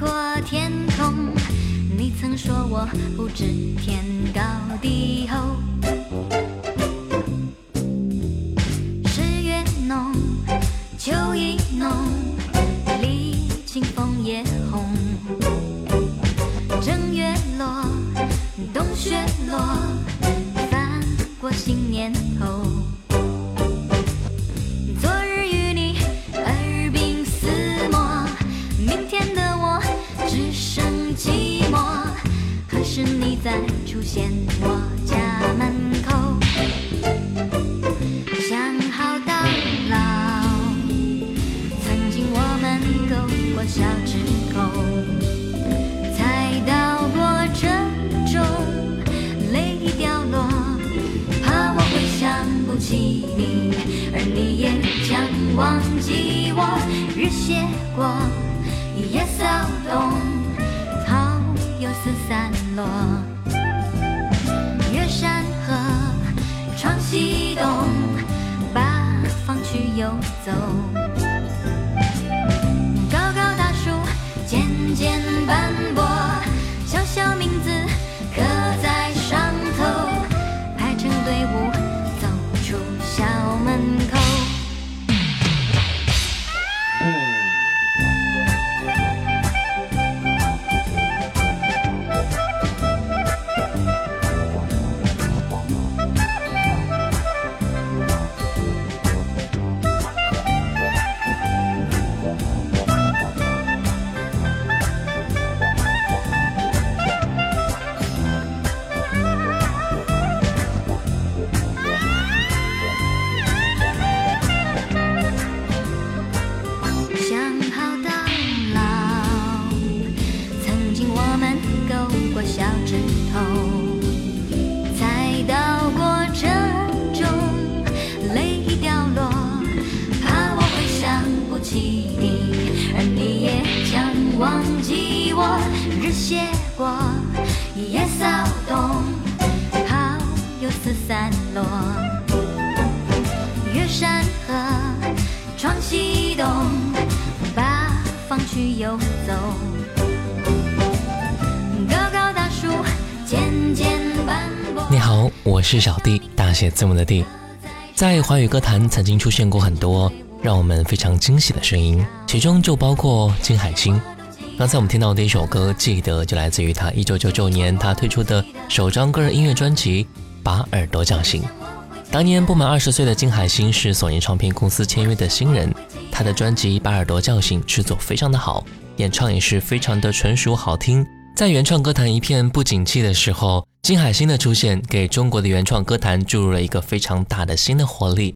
过天空你曾说我不知天高地厚。十月浓秋意浓历经风也红。正月落冬雪落翻过新年头一夜骚动，草又四散落。越山河，闯西东，八方去游走。去游走。高高大树渐渐斑驳。你好，我是小弟，大写字母的弟。在华语歌坛曾经出现过很多让我们非常惊喜的声音，其中就包括金海心。刚才我们听到的一首歌，记得就来自于他一九九九年他推出的首张个人音乐专辑《把耳朵叫醒》。当年不满二十岁的金海心是索尼唱片公司签约的新人，他的专辑《把耳朵叫醒》制作非常的好，演唱也是非常的纯熟好听。在原创歌坛一片不景气的时候。金海心的出现，给中国的原创歌坛注入了一个非常大的新的活力。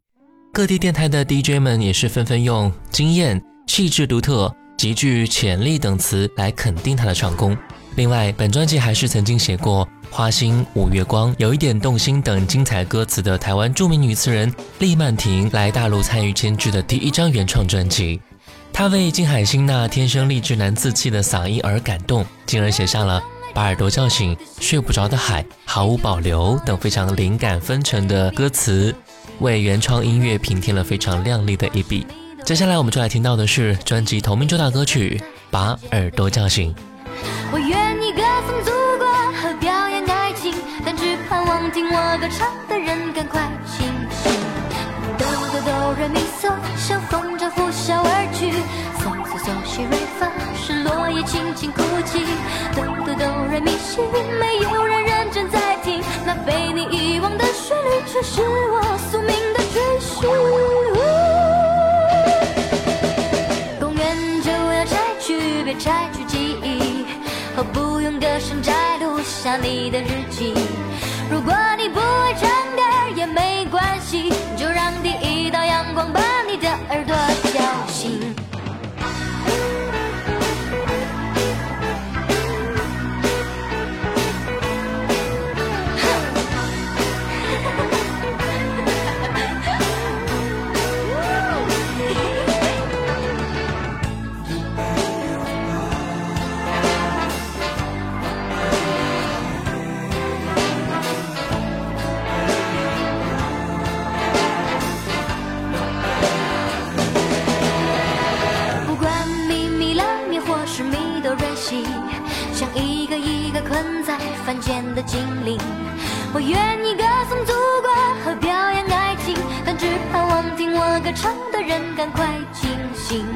各地电台的 DJ 们也是纷纷用“惊艳”“气质独特”“极具潜力”等词来肯定他的唱功。另外，本专辑还是曾经写过“花心”“五月光”“有一点动心”等精彩歌词的台湾著名女词人厉曼婷来大陆参与监制的第一张原创专辑。她为金海心那天生丽质难自弃的嗓音而感动，进而写下了。把耳朵叫醒，睡不着的海，毫无保留等非常灵感纷呈的歌词，为原创音乐平添了非常亮丽的一笔。接下来我们就来听到的是专辑同名主打歌曲《把耳朵叫醒》。我愿意歌颂祖国和表演爱情，但只盼望听我歌唱的人赶快清醒。哆哆哆，瑞咪嗦，像风筝呼啸而去，嗦嗦嗦。西瑞发，是落叶轻轻哭泣。哆哆哆来咪西，没有人认真在听，那被你遗忘的旋律，却是我宿命歌声摘录下你的日记？如果你不会唱歌也没关系，就让第一道阳光把你的耳朵叫醒。一个一个困在凡间的精灵，我愿意歌颂祖国和表扬爱情，但只盼望听我歌唱的人赶快清醒。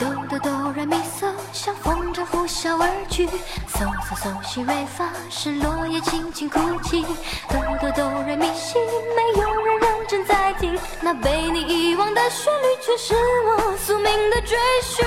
哆哆哆来咪嗦，像风筝呼啸而去，嗦嗦嗦西瑞发，是落叶轻轻哭泣。哆哆哆来咪西，没有人认真在听，那被你遗忘的旋律，却是我宿命的追寻。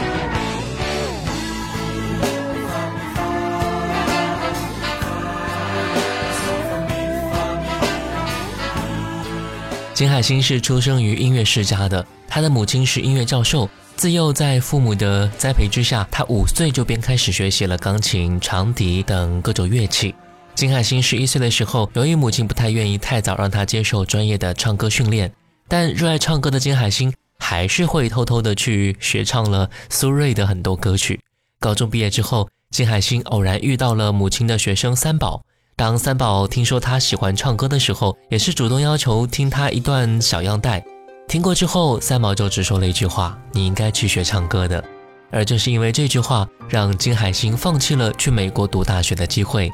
金海心是出生于音乐世家的，他的母亲是音乐教授。自幼在父母的栽培之下，他五岁就便开始学习了钢琴、长笛等各种乐器。金海心十一岁的时候，由于母亲不太愿意太早让他接受专业的唱歌训练，但热爱唱歌的金海心还是会偷偷的去学唱了苏芮的很多歌曲。高中毕业之后，金海心偶然遇到了母亲的学生三宝。当三宝听说他喜欢唱歌的时候，也是主动要求听他一段小样带。听过之后，三宝就只说了一句话：“你应该去学唱歌的。”而正是因为这句话，让金海心放弃了去美国读大学的机会。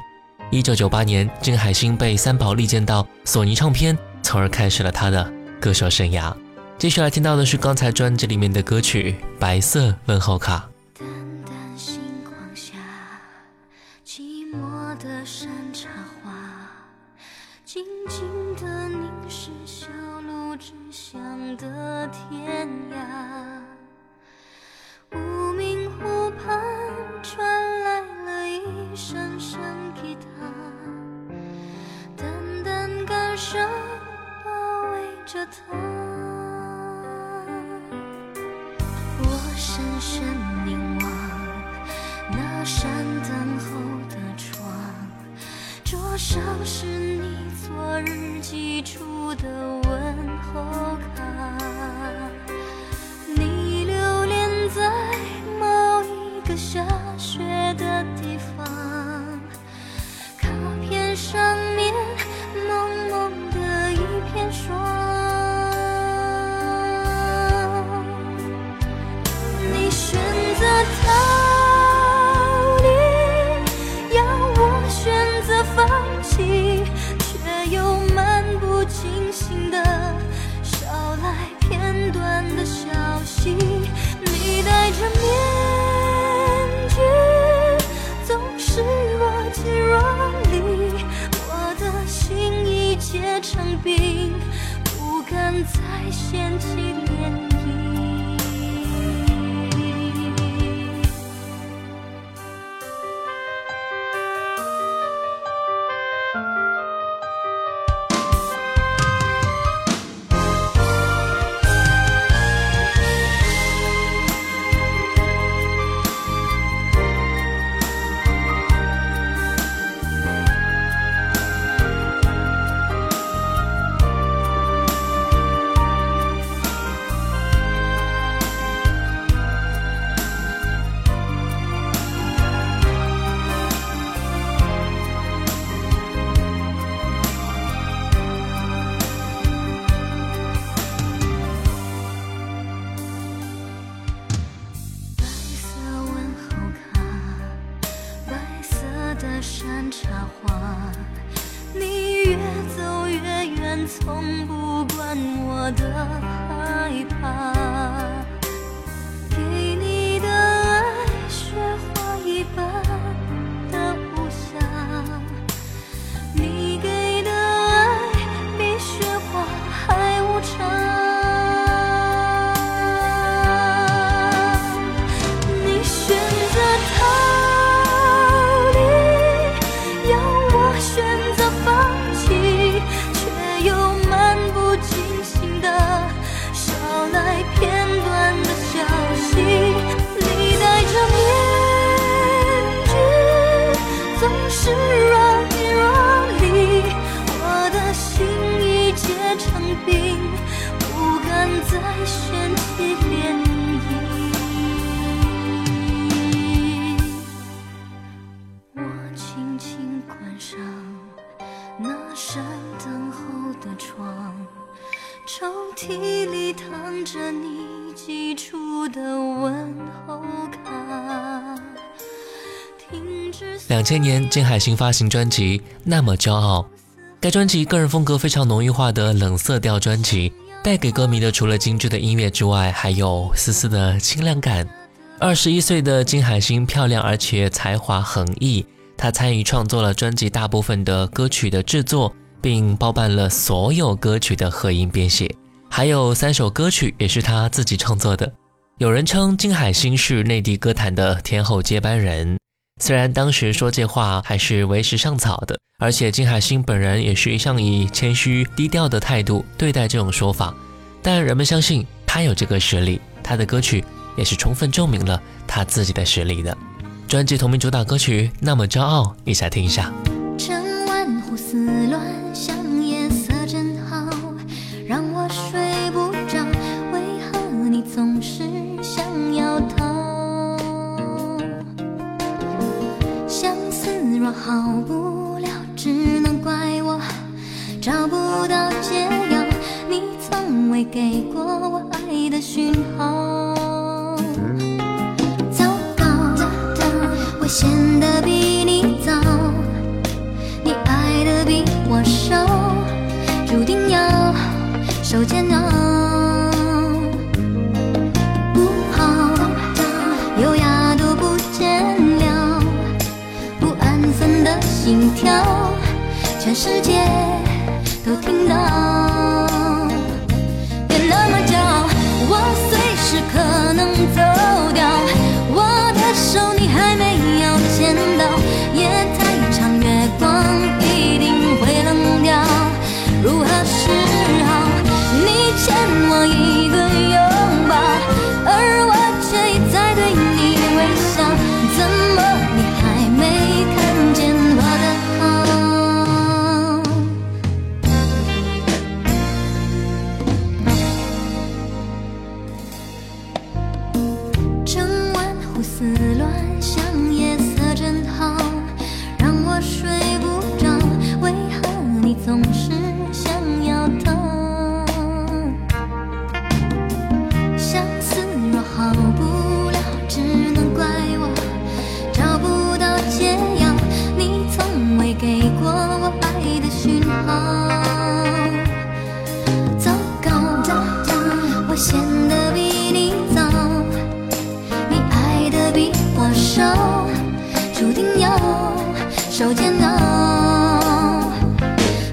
一九九八年，金海心被三宝力荐到索尼唱片，从而开始了他的歌手生涯。接下来听到的是刚才专辑里面的歌曲《白色问候卡》。淡淡星光下，寂寞的山，静静的凝视小路指向的天涯。话你越走越远从不管我的害怕。两千年，金海心发行专辑《那么骄傲》，该专辑个人风格非常浓郁化的冷色调专辑，带给歌迷的除了精致的音乐之外，还有丝丝的清凉感。二十一岁的金海心漂亮而且才华横溢，她参与创作了专辑大部分的歌曲的制作，并包办了所有歌曲的合音编写，还有三首歌曲也是她自己创作的。有人称金海心是内地歌坛的天后接班人。虽然当时说这话还是为时尚早的，而且金海心本人也是一向以谦虚低调的态度对待这种说法，但人们相信他有这个实力，他的歌曲也是充分证明了他自己的实力的。专辑同名主打歌曲《那么骄傲》，一起来听一下。给过我爱的讯号。糟糕，我显得比你早，你爱的比我少，注定要受煎熬。不好，优雅都不见了，不安分的心跳，全世界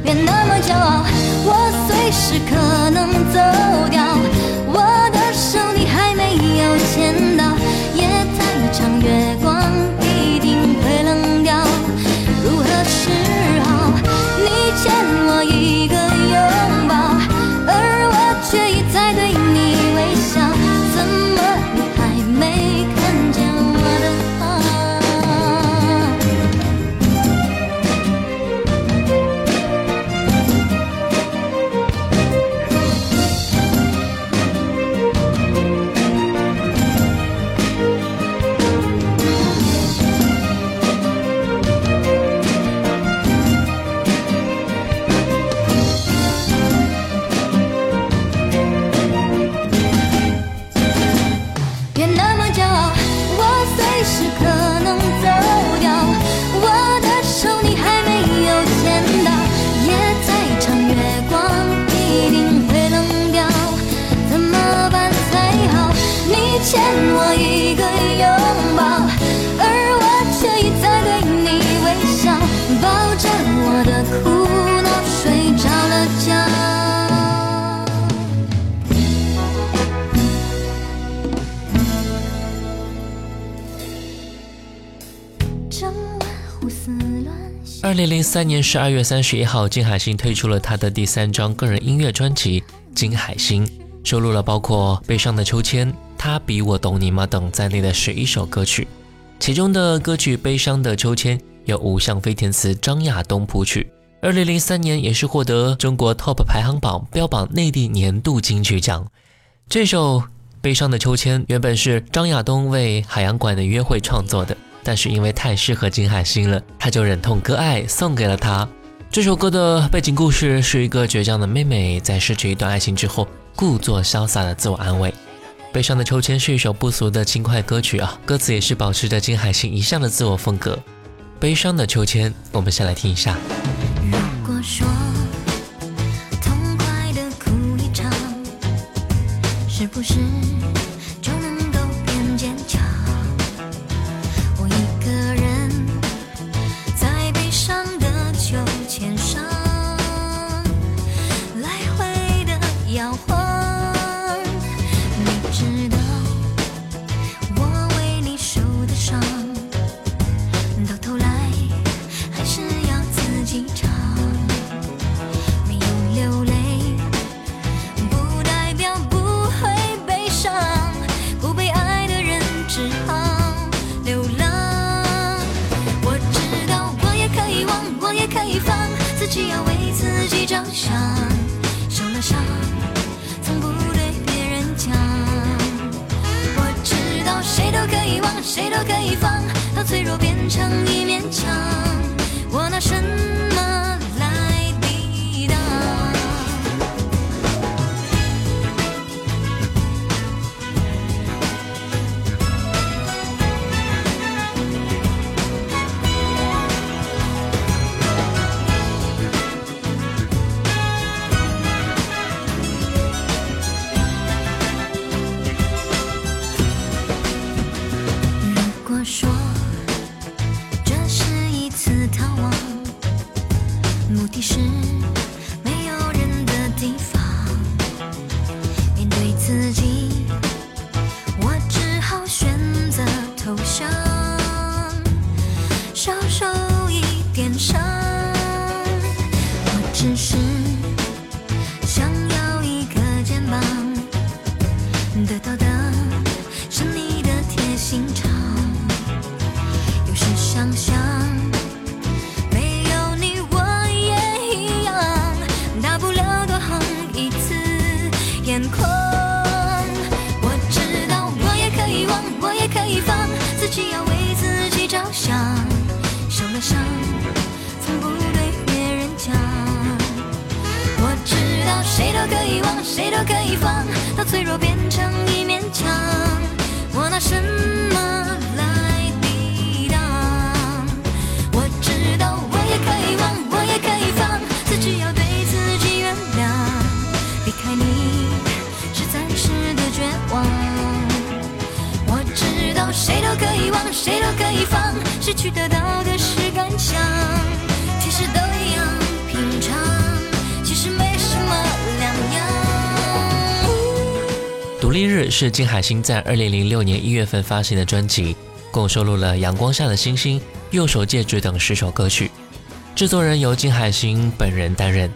别那么骄傲，我随时可能二零零三年十二月三十一号，金海心推出了他的第三张个人音乐专辑《金海心》，收录了包括《悲伤的秋千》《他比我懂你吗》等在内的十一首歌曲。其中的歌曲《悲伤的秋千》由吴向飞填词，张亚东谱曲。二零零三年也是获得中国 TOP 排行榜标榜内地年度金曲奖。这首《悲伤的秋千》原本是张亚东为海洋馆的约会创作的。但是因为太适合金海心了，他就忍痛割爱送给了他。这首歌的背景故事是一个倔强的妹妹在失去一段爱情之后，故作潇洒的自我安慰。悲伤的秋千是一首不俗的轻快歌曲啊，歌词也是保持着金海心一向的自我风格。悲伤的秋千，我们先来听一下。如果说痛快的哭一场，是不是？谁都可以放到脆弱，变成一面墙。我拿什么？遇到的是你的贴心肠有时想想没有你我也一样大不了多哼一次眼眶我知道我也可以忘我也可以放自己要为自己着想受了伤从不对别人讲我知道谁都可以忘谁都可以放到脆弱那什么？立日》是金海心在二零零六年一月份发行的专辑，共收录了《阳光下的星星》《右手戒指》等十首歌曲。制作人由金海心本人担任。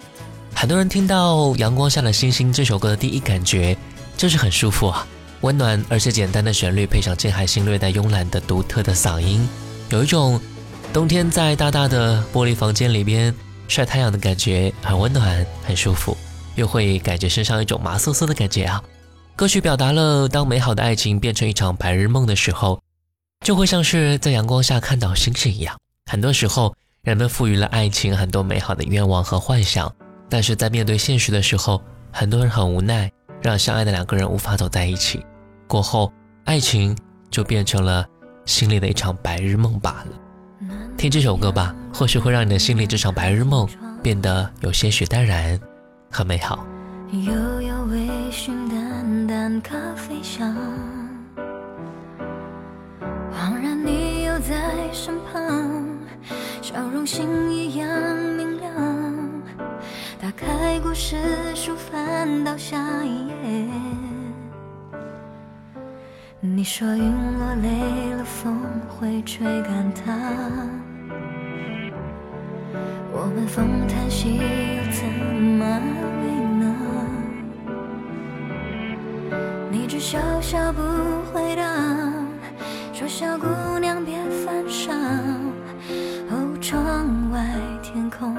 很多人听到《阳光下的星星》这首歌的第一感觉就是很舒服啊，温暖而且简单的旋律，配上金海心略带慵懒的独特的嗓音，有一种冬天在大大的玻璃房间里边晒太阳的感觉，很温暖，很舒服，又会感觉身上一种麻酥酥的感觉啊。歌曲表达了，当美好的爱情变成一场白日梦的时候，就会像是在阳光下看到星星一样。很多时候，人们赋予了爱情很多美好的愿望和幻想，但是在面对现实的时候，很多人很无奈，让相爱的两个人无法走在一起。过后，爱情就变成了心里的一场白日梦罢了。听这首歌吧，或许会让你的心里这场白日梦变得有些许淡然和美好。悠悠微醺淡淡咖啡香，恍然你又在身旁，笑容星一样明亮。打开故事书，翻到下一页。你说云落累了，风会吹干它。我们风叹息，又怎么笑笑不回答，说小姑娘别犯傻。哦，窗外天空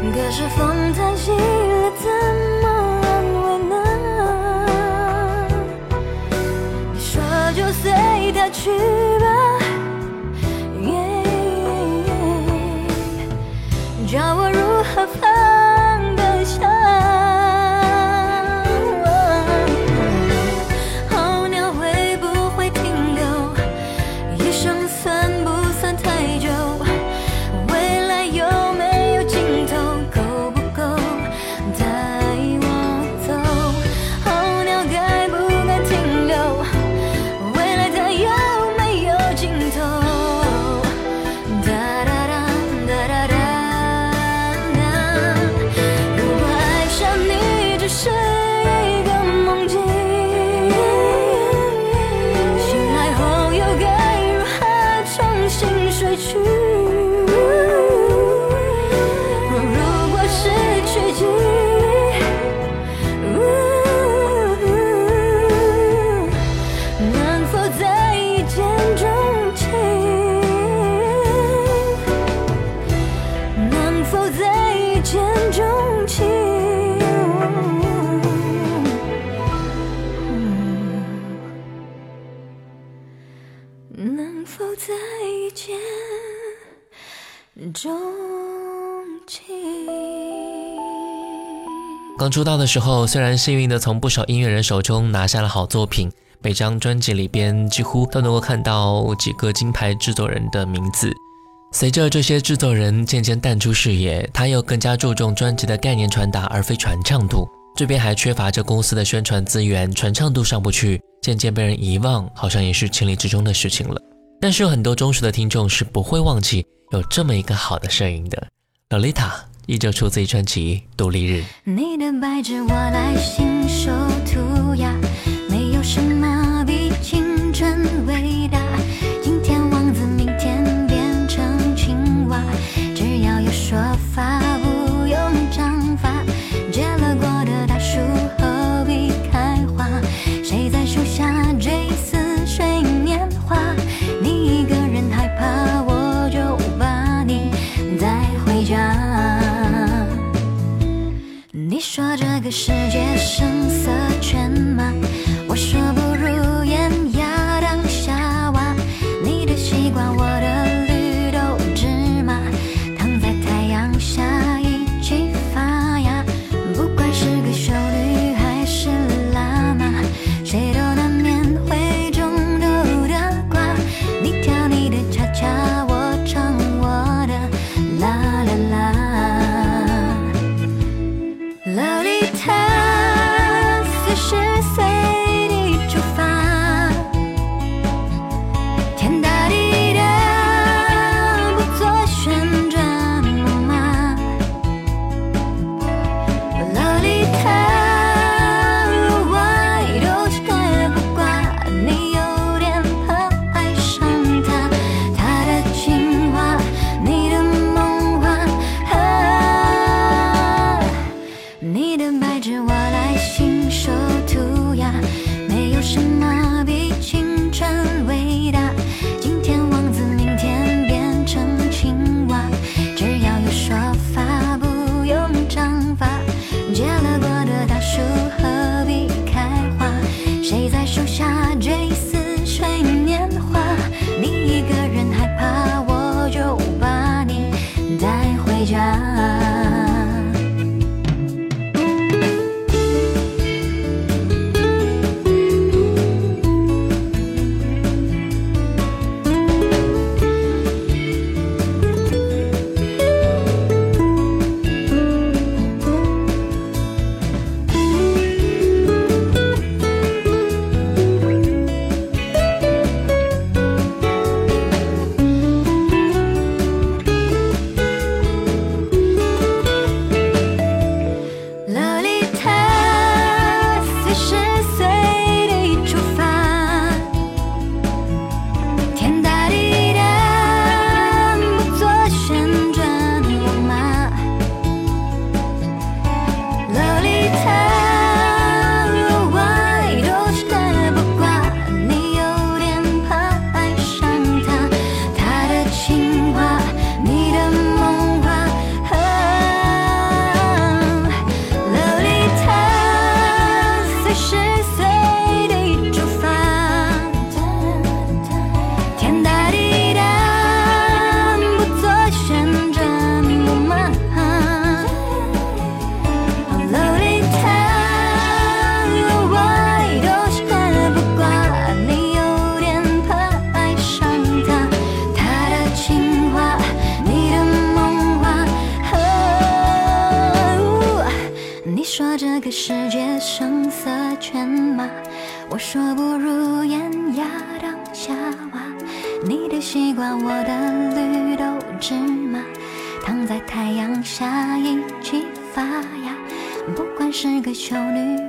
可是风叹息了，怎么安慰呢？你说就随它去刚出道的时候，虽然幸运的从不少音乐人手中拿下了好作品，每张专辑里边几乎都能够看到几个金牌制作人的名字。随着这些制作人渐渐淡出视野，他又更加注重专辑的概念传达，而非传唱度。这边还缺乏着公司的宣传资源，传唱度上不去，渐渐被人遗忘，好像也是情理之中的事情了。但是有很多忠实的听众是不会忘记有这么一个好的摄影的。Lolita 依旧出自于专辑《独立日》。你的白纸我来信手涂个世界声色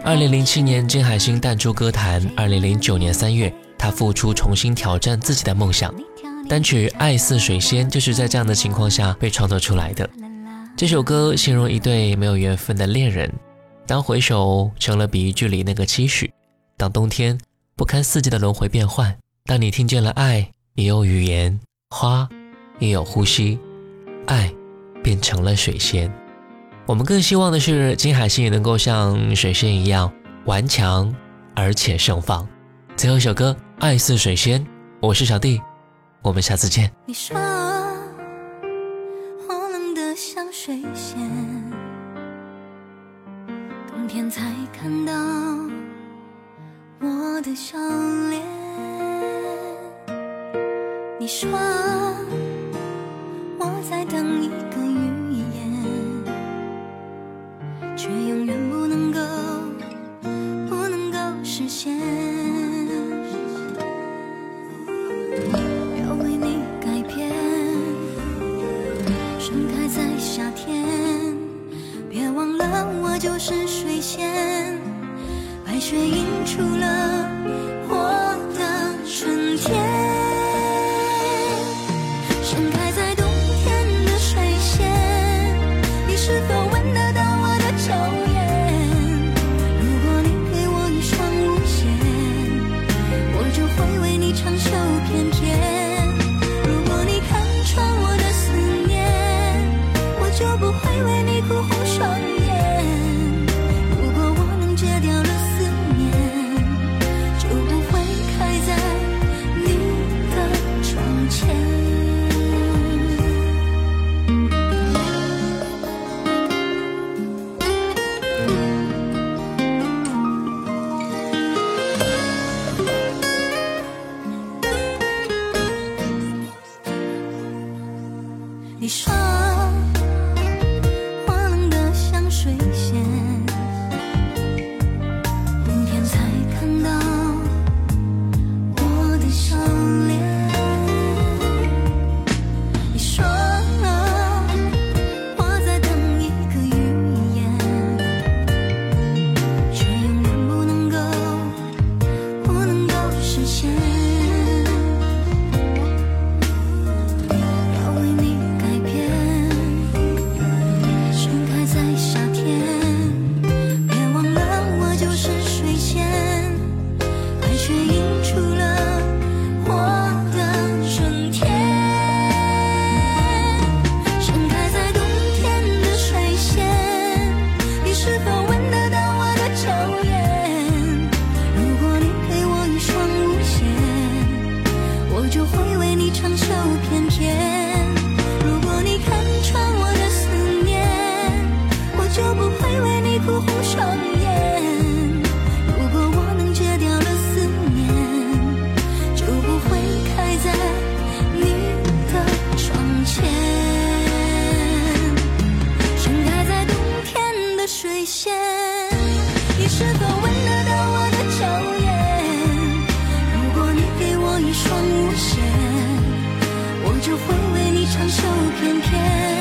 二零零七年，金海心淡出歌坛。二零零九年三月，她复出，重新挑战自己的梦想。单曲《爱似水仙》就是在这样的情况下被创作出来的。这首歌形容一对没有缘分的恋人，当回首成了比喻句里那个期许，当冬天不堪四季的轮回变换，当你听见了爱也有语言，花也有呼吸，爱变成了水仙。我们更希望的是金海心也能够像水仙一样顽强而且盛放。最后一首歌《爱似水仙》，我是小弟，我们下次见。你说我冷得像水仙，冬天才看到我的笑脸。你说我在等一个却永远不能够，不能够实现。你是否闻得到我的娇艳？如果你给我一双舞鞋，我就会为你长袖翩翩。